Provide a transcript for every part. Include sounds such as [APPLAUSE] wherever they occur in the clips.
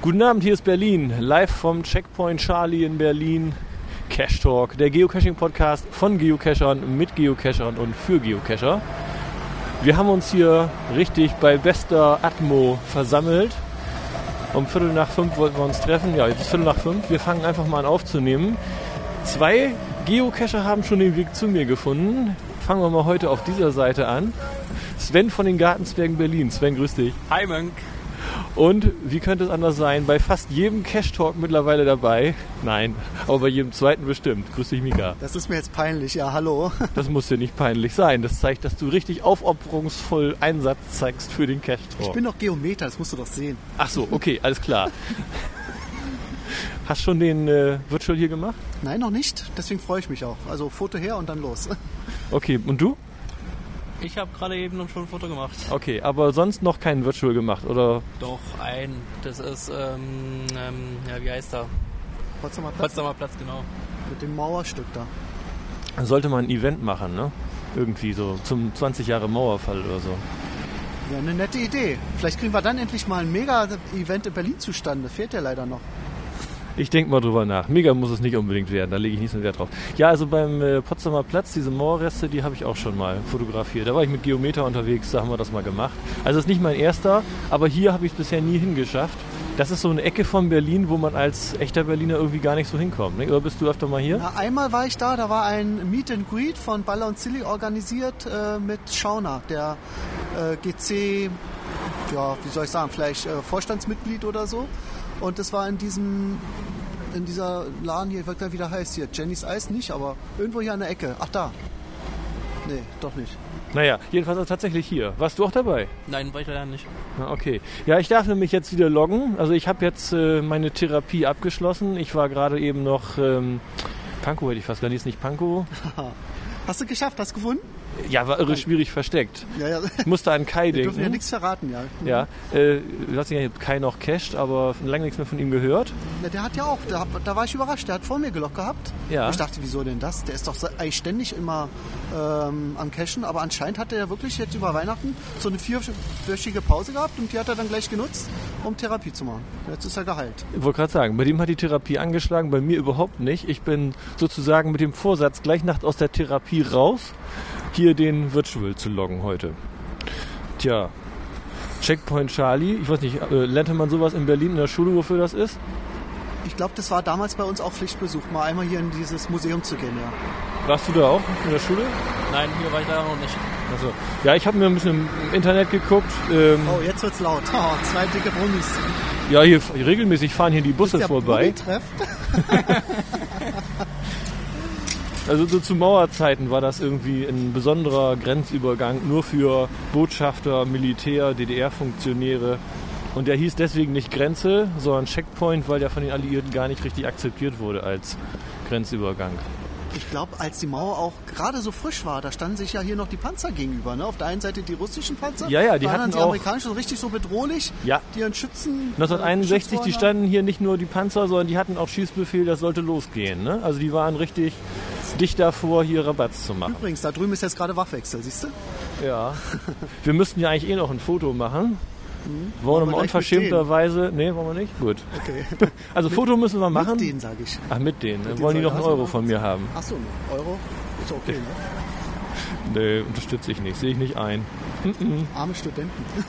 Guten Abend, hier ist Berlin, live vom Checkpoint Charlie in Berlin. Cash Talk, der Geocaching-Podcast von Geocachern, mit Geocachern und für Geocacher. Wir haben uns hier richtig bei bester Atmo versammelt. Um Viertel nach fünf wollten wir uns treffen. Ja, jetzt ist Viertel nach fünf. Wir fangen einfach mal an aufzunehmen. Zwei Geocacher haben schon den Weg zu mir gefunden. Fangen wir mal heute auf dieser Seite an. Sven von den Gartenzwergen Berlin. Sven, grüß dich. Hi Mönk. Und wie könnte es anders sein? Bei fast jedem Cash Talk mittlerweile dabei. Nein, aber bei jedem zweiten bestimmt. Grüß dich, Mika. Das ist mir jetzt peinlich, ja, hallo. [LAUGHS] Das muss dir nicht peinlich sein. Das zeigt, dass du richtig aufopferungsvoll Einsatz zeigst für den Cash Talk. Ich bin doch Geometer, das musst du doch sehen. Ach so, okay, alles klar. Hast schon den äh, Virtual hier gemacht? Nein, noch nicht. Deswegen freue ich mich auch. Also Foto her und dann los. [LAUGHS] Okay, und du? Ich habe gerade eben schon ein Foto gemacht. Okay, aber sonst noch keinen Virtual gemacht, oder? Doch, ein. Das ist, ähm, ähm, ja, wie heißt er? Potsdamer Platz Potsdamer Platz, genau. mit dem Mauerstück da. Sollte man ein Event machen, ne? Irgendwie so zum 20 Jahre Mauerfall oder so. Ja, eine nette Idee. Vielleicht kriegen wir dann endlich mal ein Mega-Event in Berlin zustande. Fehlt ja leider noch. Ich denke mal drüber nach. Mega muss es nicht unbedingt werden, da lege ich nicht so Wert drauf. Ja, also beim äh, Potsdamer Platz, diese Mauerreste, die habe ich auch schon mal fotografiert. Da war ich mit Geometer unterwegs, da haben wir das mal gemacht. Also ist nicht mein erster, aber hier habe ich es bisher nie hingeschafft. Das ist so eine Ecke von Berlin, wo man als echter Berliner irgendwie gar nicht so hinkommt. Ne? Oder bist du öfter mal hier? Na, einmal war ich da, da war ein Meet and Greet von Baller und Silly organisiert äh, mit Schauner, der äh, GC, ja, wie soll ich sagen, vielleicht äh, Vorstandsmitglied oder so. Und das war in diesem, in dieser Laden hier, ich weiß gar nicht, wie der heißt hier, Jenny's Eis nicht, aber irgendwo hier an der Ecke. Ach da. Nee, doch nicht. Naja, jedenfalls also tatsächlich hier. Warst du auch dabei? Nein, war ich leider nicht. Ah, Okay. Ja, ich darf nämlich jetzt wieder loggen. Also ich habe jetzt äh, meine Therapie abgeschlossen. Ich war gerade eben noch ähm, Pankow hätte ich fast gar nicht, ist nicht Pankow. [LAUGHS] Hast du geschafft, hast du gefunden? Ja, war irre schwierig versteckt. Ja, ja. Ich musste an Kai Wir denken. dürfen ja nichts verraten, ja. Ja, äh, du hast ja Kai noch cached, aber lange nichts mehr von ihm gehört. Ja, der hat ja auch, da, da war ich überrascht, der hat vor mir gelockt gehabt. Ja. Ich dachte, wieso denn das? Der ist doch eigentlich ständig immer ähm, am Cashen, aber anscheinend hat er ja wirklich jetzt über Weihnachten so eine vierwöchige Pause gehabt und die hat er dann gleich genutzt, um Therapie zu machen. Jetzt ist er geheilt. Ich wollte gerade sagen, bei dem hat die Therapie angeschlagen, bei mir überhaupt nicht. Ich bin sozusagen mit dem Vorsatz, gleich Nacht aus der Therapie raus, hier den Virtual zu loggen heute. Tja, Checkpoint Charlie, ich weiß nicht, äh, lernte man sowas in Berlin in der Schule, wofür das ist? Ich glaube, das war damals bei uns auch Pflichtbesuch, mal einmal hier in dieses Museum zu gehen, ja. Warst du da auch in der Schule? Nein, hier war ich leider noch nicht. Also, ja, ich habe mir ein bisschen im Internet geguckt. Ähm, Oh, jetzt wird's laut. Oh, zwei dicke Brummis. Ja, hier regelmäßig fahren hier die Busse Der vorbei. [LAUGHS] Also so zu Mauerzeiten war das irgendwie ein besonderer Grenzübergang nur für Botschafter, Militär, DDR-Funktionäre. Und der hieß deswegen nicht Grenze, sondern Checkpoint, weil der von den Alliierten gar nicht richtig akzeptiert wurde als Grenzübergang. Ich glaube, als die Mauer auch gerade so frisch war, da standen sich ja hier noch die Panzer gegenüber. Ne? Auf der einen Seite die russischen Panzer, Ja, ja, die hatten die auch- amerikanischen, richtig so bedrohlich. Ja. Die ihren Schützen. äh, 1961, geschützt die worden standen hier nicht nur die Panzer, sondern die hatten auch Schießbefehl, das sollte losgehen. Ne? Also die waren richtig dicht davor, hier Rabatz zu machen. Übrigens, da drüben ist jetzt gerade Wachwechsel, siehst du? Ja. [LAUGHS] Wir müssten ja eigentlich eh noch ein Foto machen. Wollen wir mit unverschämterweise. Nee, wollen wir nicht? Gut. Okay. [LAUGHS] Also Foto müssen wir machen. Mit denen, sage ich. Ach, mit denen. Dann wollen die noch einen Euro von mir haben. Achso, Euro ist okay, ne? Nee, unterstütze ich nicht. Sehe ich nicht ein. Arme Studenten. [LAUGHS]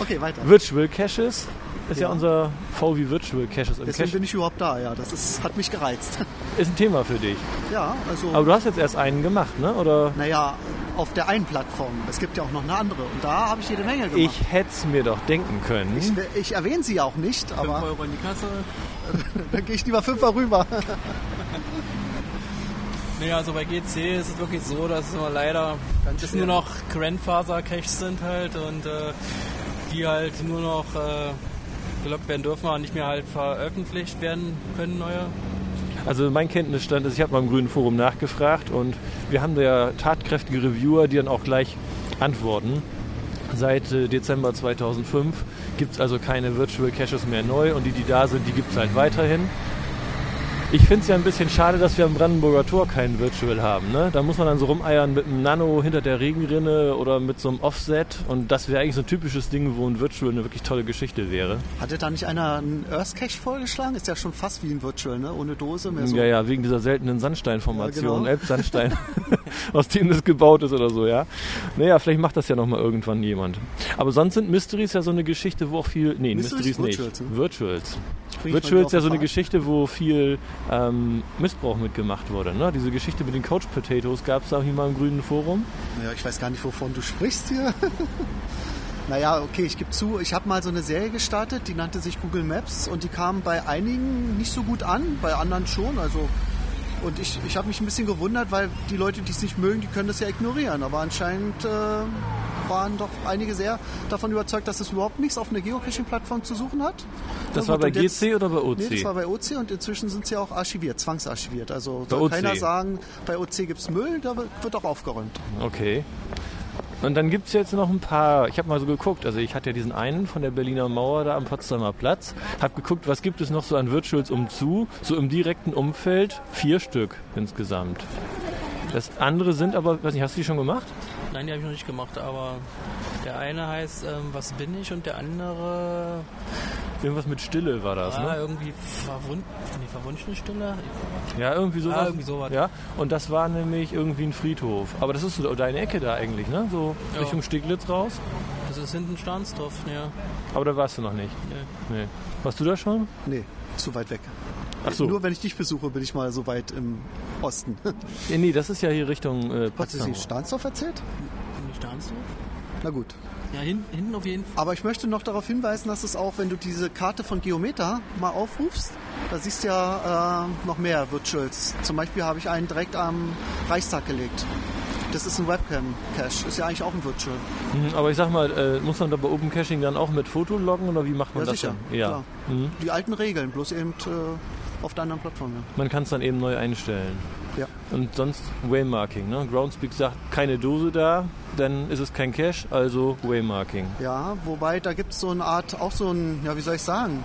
okay, weiter. Virtual Caches ist ja, Ja. unser V wie Virtual Caches im Deswegen Cache. bin ich überhaupt da, ja. Das ist, hat mich gereizt. [LAUGHS] Ist ein Thema für dich. ja, also. Aber du hast jetzt erst einen gemacht, ne? Oder? naja, auf der einen Plattform. Es gibt ja auch noch eine andere. Und da habe ich jede Menge gemacht. Ich hätte es mir doch denken können. ich, ich erwähne sie auch nicht, 5 aber Euro in die Kasse. [LAUGHS] dann gehe ich lieber fünfmal rüber. [LAUGHS] Nee, also bei GC ist es wirklich so, dass es nur leider Ganz nur noch Grandfather-Caches sind halt und äh, die halt nur noch äh, gelockt werden dürfen, aber nicht mehr halt veröffentlicht werden können, neue. Also mein Kenntnisstand ist, ich habe beim Grünen Forum nachgefragt und wir haben da ja tatkräftige Reviewer, die dann auch gleich antworten. Seit äh, Dezember 2005 gibt es also keine Virtual Caches mehr neu und die, die da sind, die gibt es halt weiterhin. Ich finde es ja ein bisschen schade, dass wir am Brandenburger Tor keinen Virtual haben. Ne? Da muss man dann so rumeiern mit einem Nano hinter der Regenrinne oder mit so einem Offset. Und das wäre eigentlich so ein typisches Ding, wo ein Virtual eine wirklich tolle Geschichte wäre. Hatte da nicht einer einen Earth Cache vorgeschlagen? Ist ja schon fast wie ein Virtual, ne? Ohne Dose. Mehr so. Ja, ja, wegen dieser seltenen Sandsteinformation, Ja, genau. Elbsandstein, [LAUGHS] aus dem das gebaut ist oder so, ja. Naja, vielleicht macht das ja nochmal irgendwann jemand. Aber sonst sind Mysteries ja so eine Geschichte, wo auch viel. Nee, Mysteries? Mysteries, Virtuals, nicht. ne? Virtuals. Virtuals wieder ist ja so eine. Geschichte, wo viel ähm, Missbrauch mitgemacht wurde. Ne? Diese Geschichte mit den Couch Potatoes gab es da hier mal im grünen Forum. Naja, ich weiß gar nicht, wovon du sprichst hier. [LAUGHS] naja, okay, ich gebe zu, ich habe mal so eine Serie gestartet, die nannte sich Google Maps und die kam bei einigen nicht so gut an, bei anderen schon. Also und ich, ich habe mich ein bisschen gewundert, weil die Leute, die es nicht mögen, die können das ja ignorieren. Aber anscheinend äh, waren doch einige sehr davon überzeugt, dass es überhaupt nichts auf einer Geocaching-Plattform zu suchen hat. Das Na war gut, bei und jetzt- GC oder bei OC? Nee, das war bei OC und inzwischen sind sie auch archiviert, zwangsarchiviert. Also soll keiner sagen, bei OC gibt es Müll, da wird wird auch aufgeräumt. Okay. Und dann gibt es jetzt noch ein paar, ich habe mal so geguckt, also ich hatte ja diesen einen von der Berliner Mauer da am Potsdamer Platz, habe geguckt, was gibt es noch so an Virtuals umzu, so im direkten Umfeld, vier Stück insgesamt. Das andere sind aber, weiß nicht, hast du die schon gemacht? Nein, die habe ich noch nicht gemacht, aber der eine heißt ähm, Was bin ich und der andere Irgendwas mit Stille war das, ah, ne? irgendwie verwund nee, verwunschene Stille. Ja, irgendwie sowas. Ah, irgendwie sowas. Ja, und das war nämlich irgendwie ein Friedhof. Aber das ist so deine Ecke da eigentlich, ne? So Ja. Richtung Steglitz raus. Das ist hinten Stahnsdorf, ja. Aber da warst du noch nicht. Nee. Nee. Warst du da schon? Nee, zu weit weg. Ach so. Nur wenn ich dich besuche, bin ich mal so weit im Osten. [LAUGHS] Ja, nee, das ist ja hier Richtung äh, Hast du Potsdam. nicht Stahnsdorf erzählt? Nicht Stahnsdorf? Na gut. Ja, hin, hinten auf jeden Fall. Aber ich möchte noch darauf hinweisen, dass es auch, wenn du diese Karte von Geometer mal aufrufst, da siehst du ja äh, noch mehr Virtuals. Zum Beispiel habe ich einen direkt am Reichstag gelegt. Das ist ein Webcam-Cache. Ist ja eigentlich auch ein Virtual. Mhm, aber ich sag mal, äh, muss man da bei Open Caching dann auch mit Foto loggen oder wie macht man Ja, das sicher, dann? Ja. klar. Mhm. Die alten Regeln, bloß eben äh, auf der anderen Plattform. Ja. Man kann es dann eben neu einstellen. Ja. Und sonst Waymarking. Ne? Groundspeak sagt, keine Dose da, dann ist es kein Cache, also Waymarking. Ja, wobei da gibt es so eine Art, auch so ein, ja, wie soll ich sagen,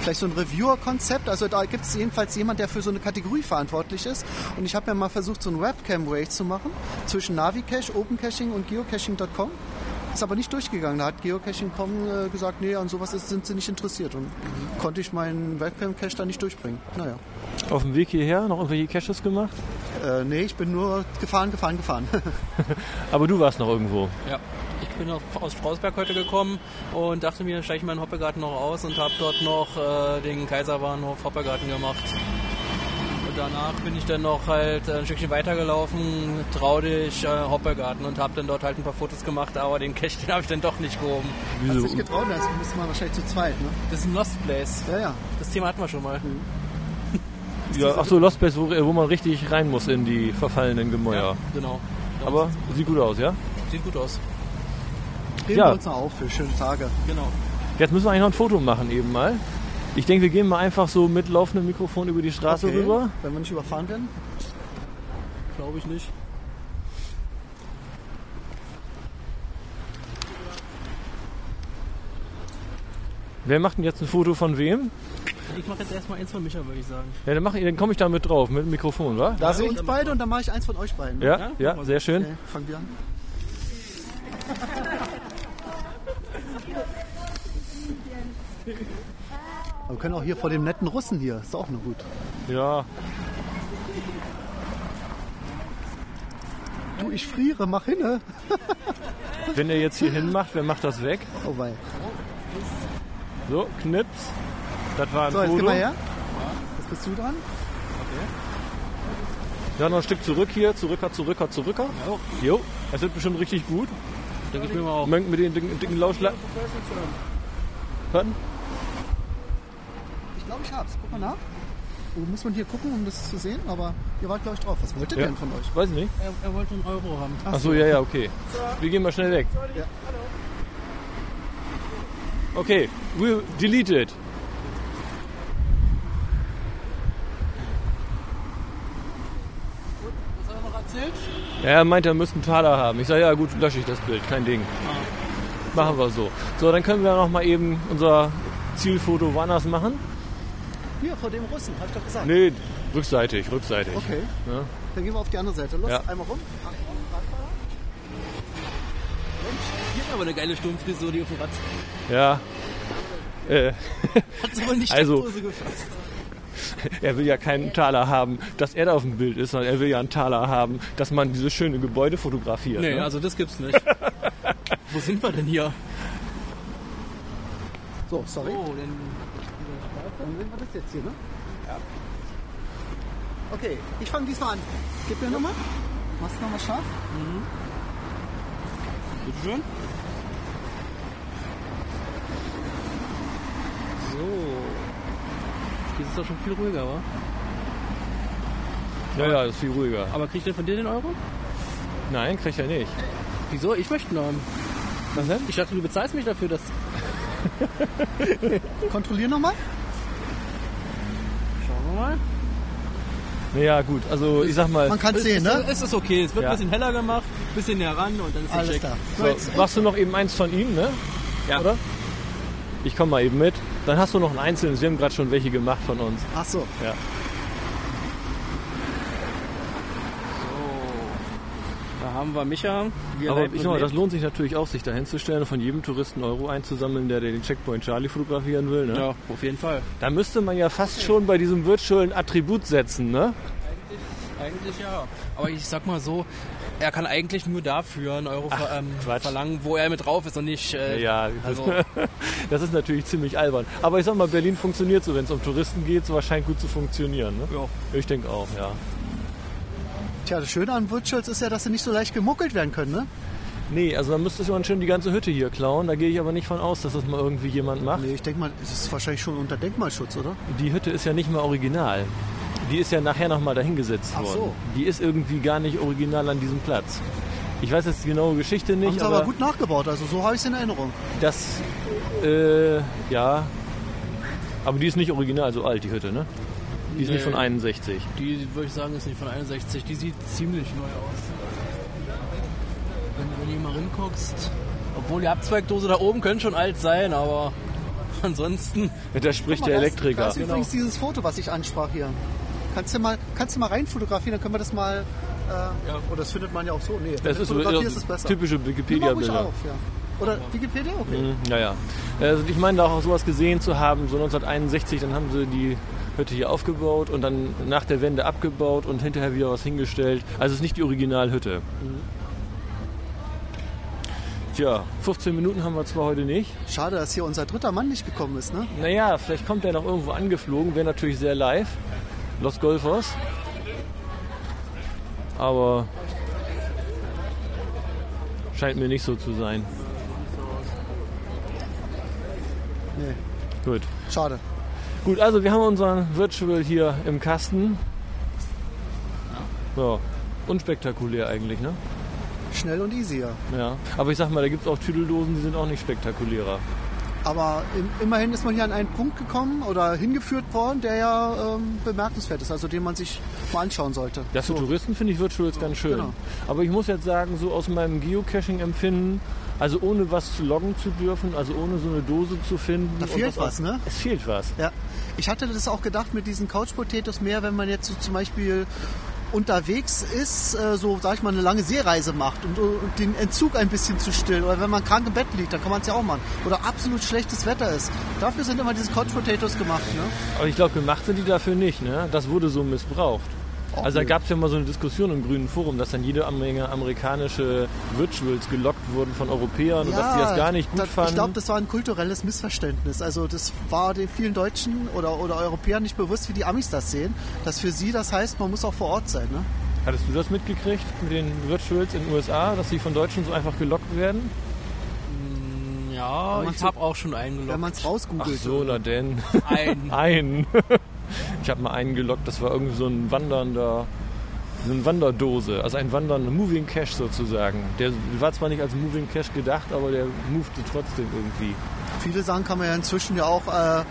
vielleicht so ein Reviewer-Konzept. Also da gibt es jedenfalls jemand, der für so eine Kategorie verantwortlich ist. Und ich habe ja mal versucht, so ein Webcam-Race zu machen zwischen Navicache, Opencaching und Geocaching.com. Ist aber nicht durchgegangen. Da hat Geocaching.com äh, gesagt, nee, an sowas ist, sind sie nicht interessiert. Und konnte ich meinen Webcam-Cache da nicht durchbringen. Naja. Auf dem Weg hierher noch irgendwelche Caches gemacht? Äh, nee, ich bin nur gefahren, gefahren, gefahren. [LAUGHS] [LAUGHS] Aber du warst noch irgendwo. Ja. Ich bin aus Strausberg heute gekommen und dachte mir, steige ich meinen Hoppegarten noch aus und habe dort noch äh, den Kaiserbahnhof Hoppegarten gemacht. Danach bin ich dann noch halt ein Stückchen weitergelaufen, trau dich äh, Hoppegarten und habe dann dort halt ein paar Fotos gemacht, aber den Cache, den habe ich dann doch nicht gehoben. Hast Wieso? dich getraut, das müssen wir wahrscheinlich zu zweit, ne? Das ist ein Lost Place. Ja, ja. Das Thema hatten wir schon mal. [LAUGHS] Ja, ach so, Lost Place, wo, wo man richtig rein muss in die verfallenen Gemäuer. Genau. Aber sieht gut aus, ja? sieht gut aus. Heben Ja. wir uns noch auf für schöne Tage. Genau. Jetzt müssen wir eigentlich noch ein Foto machen eben mal. Ich denke, wir gehen mal einfach so mit laufendem Mikrofon über die Straße Okay, rüber. Wenn wir nicht überfahren werden. Glaube ich nicht. Wer macht denn jetzt ein Foto von wem? Ich mache jetzt erstmal eins von Micha, würde ich sagen. Ja, dann, mach ich- dann komme ich da mit drauf, mit dem Mikrofon, wa? Da Ja, sind uns beide und dann mache ich eins von euch beiden. Ja, Ja, ja, sehr schön. Okay, fangen wir an. [LAUGHS] Aber wir können auch hier vor dem netten Russen hier, ist auch nur gut. Ja, Du, ich friere, mach hinne. [LAUGHS] wenn er jetzt hier hin macht, wer macht das weg? Oh wei. So, Knips. Das war ein So, jetzt geh mal her. Jetzt bist du dran. Ja, noch ein Stück zurück hier. Zurücker, zurücker, zurücker. Jo. Jo, das wird bestimmt richtig gut. Denke ich mir mal auch. Mengt mit den dicken, dicken Lauschla... Glaube, ich hab's. Guck mal nach. Wo muss man hier gucken, um das zu sehen? Aber ihr wart, glaube ich, drauf. Was wollt ihr Ja. denn von euch? Weiß nicht. Er, er wollte einen Euro haben. Ach so, ja, ja, okay. Wir gehen mal schnell weg. Ja. Okay, we'll delete it. Was hat er noch erzählt? Ja, er meinte, er müsste einen Taler haben. Ich sage, ja gut, lösche ich das Bild, kein Ding. Machen wir so. So, dann können wir noch mal eben unser Zielfoto woanders machen. Hier, vor dem Russen, hab ich doch gesagt. Nee, Rückseitig, rückseitig. Okay, Ja. dann gehen wir auf die andere Seite. Los, Ja. einmal rum. Hier hat aber eine geile Sturmfrisur, die auf dem Rad. ja. Äh, [LAUGHS] Hat sie wohl nicht Also- Steckdose gefasst. [LAUGHS] er will ja keinen Taler haben, dass er da auf dem Bild ist, sondern er will ja einen Taler haben, dass man dieses schöne Gebäude fotografiert. Nee, ne? also das gibt's nicht. [LAUGHS] Wo sind wir denn hier? So, sorry. Oh, denn Dann sehen wir das jetzt hier, ne? Ja. Okay, ich fange diesmal an. Gib mir nochmal. Machst du nochmal scharf? bitteschön. So. Hier ist es doch schon viel ruhiger, wa? ja, ja, ist viel ruhiger. Aber kriegt der von dir den Euro? Nein, kriegt er nicht. Wieso? Ich möchte ihn haben. Was denn? Ich dachte, du bezahlst mich dafür, dass. [LAUGHS] Kontrollier nochmal. Mal. Naja, gut, also ich sag mal, Man kann Es sehen, ist, ne? es ist okay. Es wird Ja. ein bisschen heller gemacht, ein bisschen näher ran und dann ist es Alles klar. so, So, jetzt, machst du noch eben eins von ihm, ne? Ja. Oder? Ich komme mal eben mit. Dann hast du noch ein einzelnes. Wir haben gerade schon welche gemacht von uns. ach so. Ja. Da haben wir Micha. Wir Aber ich mal, das lohnt sich natürlich auch, sich dahin zu stellen und von jedem Touristen Euro einzusammeln, der den Checkpoint Charlie fotografieren will. Ne? Ja, auf jeden Fall. Da müsste man ja fast schon bei diesem virtuellen Attribut setzen, ne? Eigentlich ja. Aber ich sag mal so, er kann eigentlich nur dafür einen Euro ver ähm, verlangen, wo er mit drauf ist und nicht. Äh, Ja, also, [LAUGHS] das ist natürlich ziemlich albern. Aber ich sag mal, Berlin funktioniert so, wenn es um Touristen geht, so scheint gut zu funktionieren. Ne? ja. Ich denke auch, ja. Tja, das Schöne an Virtuals ist ja, dass sie nicht so leicht gemuckelt werden können, ne? Nee, also dann müsste man schon die ganze Hütte hier klauen. Da gehe ich aber nicht von aus, dass das mal irgendwie jemand macht. Nee, ich denke mal, es ist wahrscheinlich schon unter Denkmalschutz, oder? Die Hütte ist ja nicht mal original. Die ist ja nachher nochmal dahingesetzt Ach worden. so. Die ist irgendwie gar nicht original an diesem Platz. Ich weiß jetzt die genaue Geschichte Haben nicht, sie aber, aber gut nachgebaut, also so habe ich es in Erinnerung. das, äh, ja. Aber die ist nicht original so alt, die Hütte, ne? Die ist nicht Nee. von 61. Die würde ich sagen, ist nicht von 61. Die sieht ziemlich neu aus. Wenn, wenn du hier mal hinguckst. Obwohl die Abzweigdose da oben könnte schon alt sein, aber [LAUGHS] ansonsten. Da spricht der mal, ist- Elektriker. Da ist übrigens dieses Foto, was ich ansprach hier. Kannst du mal, kannst du mal rein fotografieren, dann können wir das mal. Äh, ja. Oder das findet man ja auch so. Nee, Das du ist ist es besser. typische Wikipedia-Bilder. Oder Wikipedia? Okay. Mhm, Ja, ja. Also ich meine da auch sowas gesehen zu haben, so 1961, dann haben sie die Hütte hier aufgebaut und dann nach der Wende abgebaut und hinterher wieder was hingestellt. Also es ist nicht die Originalhütte. Tja, 15 Minuten haben wir zwar heute nicht. Schade, dass hier unser dritter Mann nicht gekommen ist, ne? Naja, vielleicht kommt er noch irgendwo angeflogen, wäre natürlich sehr live. Los Golfos. Aber scheint mir nicht so zu sein. Nee. Gut. Schade. Gut, also wir haben unseren Virtual hier im Kasten. Ja, unspektakulär eigentlich, ne? Schnell und easy, ja. Aber ich sag mal, da gibt es auch Tüdeldosen, die sind auch nicht spektakulärer. Aber im, immerhin ist man hier an einen Punkt gekommen oder hingeführt worden, der ja ähm, bemerkenswert ist, also den man sich mal anschauen sollte. Ja, für Touristen finde ich Virtuals ganz schön. genau. Aber ich muss jetzt sagen, so aus meinem Geocaching-Empfinden, also ohne was zu loggen zu dürfen, also ohne so eine Dose zu finden. Da fehlt auch- was, ne? Es fehlt was. Ja, ich hatte das auch gedacht mit diesen Couch Potatoes mehr, wenn man jetzt so zum Beispiel unterwegs ist, äh, so sag ich mal eine lange Seereise macht und, und den Entzug ein bisschen zu stillen oder wenn man krank im Bett liegt, dann kann man es ja auch machen. Oder absolut schlechtes Wetter ist. Dafür sind immer diese Couch Potatoes gemacht. Ne? Aber ich glaube, gemacht sind die dafür nicht. Ne? Das wurde so missbraucht. Also da gab es ja mal so eine Diskussion im Grünen Forum, dass dann jede Menge amerikanische Virtuals gelockt wurden von Europäern und dass die das gar nicht gut da- fanden. Ich glaube, das war ein kulturelles Missverständnis. Also das war den vielen Deutschen oder, oder Europäern nicht bewusst, wie die Amis das sehen. Dass für sie das heißt, man muss auch vor Ort sein. Ne? Hattest du das mitgekriegt mit den Virtuals in den USA, dass sie von Deutschen so einfach gelockt werden? Ja, Wenn man ich habe auch schon Wenn eingeloggt. man es Ach rausgoogelt. so, na denn. Ein. [LAUGHS] Ein. Ich habe mal einen gelockt, das war irgendwie so ein wandernder, so eine Wanderdose, also ein wandernder Moving Cache sozusagen. Der war zwar nicht als Moving Cache gedacht, aber der movte trotzdem irgendwie. Viele Sachen kann man ja inzwischen ja auch äh,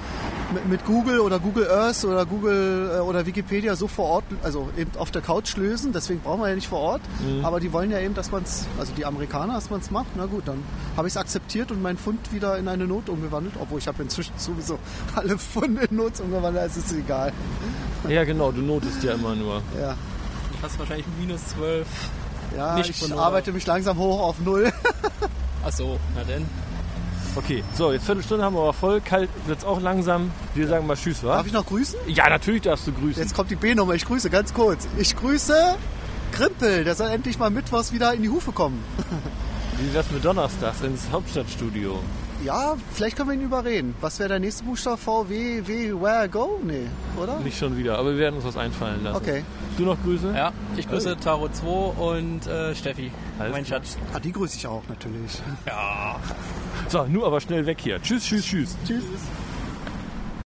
mit, mit Google oder Google Earth oder Google äh, oder Wikipedia so vor Ort, also eben auf der Couch lösen. Deswegen brauchen wir ja nicht vor Ort. Aber die wollen ja eben, dass man es, also die Amerikaner, dass man es macht. Na gut, dann habe ich es akzeptiert und meinen Fund wieder in eine Not umgewandelt. Obwohl ich habe inzwischen sowieso [LAUGHS] alle Funde in Not umgewandelt. Es ist egal. Ja, genau, du notest ja immer nur. Ja, Du hast wahrscheinlich minus 12. ja Nicht ich arbeite mich langsam hoch auf Null. Ach so, na denn. Okay, so, jetzt Viertelstunde haben wir aber voll. Kalt wird's auch langsam. Wir sagen mal Tschüss, wa? Darf ich noch grüßen? Ja, natürlich darfst du grüßen. Jetzt kommt die B-Nummer. Ich grüße ganz kurz. Ich grüße Krimpel. Der soll endlich mal mittwochs wieder in die Hufe kommen. [LAUGHS] Wie wär's mit Donnerstags ins Hauptstadtstudio? Ja, vielleicht können wir ihn überreden. Was wäre der nächste Buchstabe? V, W, W, Where, Go? Nee, oder? Nicht schon wieder, aber wir werden uns was einfallen lassen. Okay. Du noch Grüße? Ja, ich grüße Taro 2 und äh, Steffi, Alles mein. Schatz. Ah, die grüße ich auch natürlich. So, nur aber schnell weg hier. Tschüss, tschüss, tschüss. Tschüss.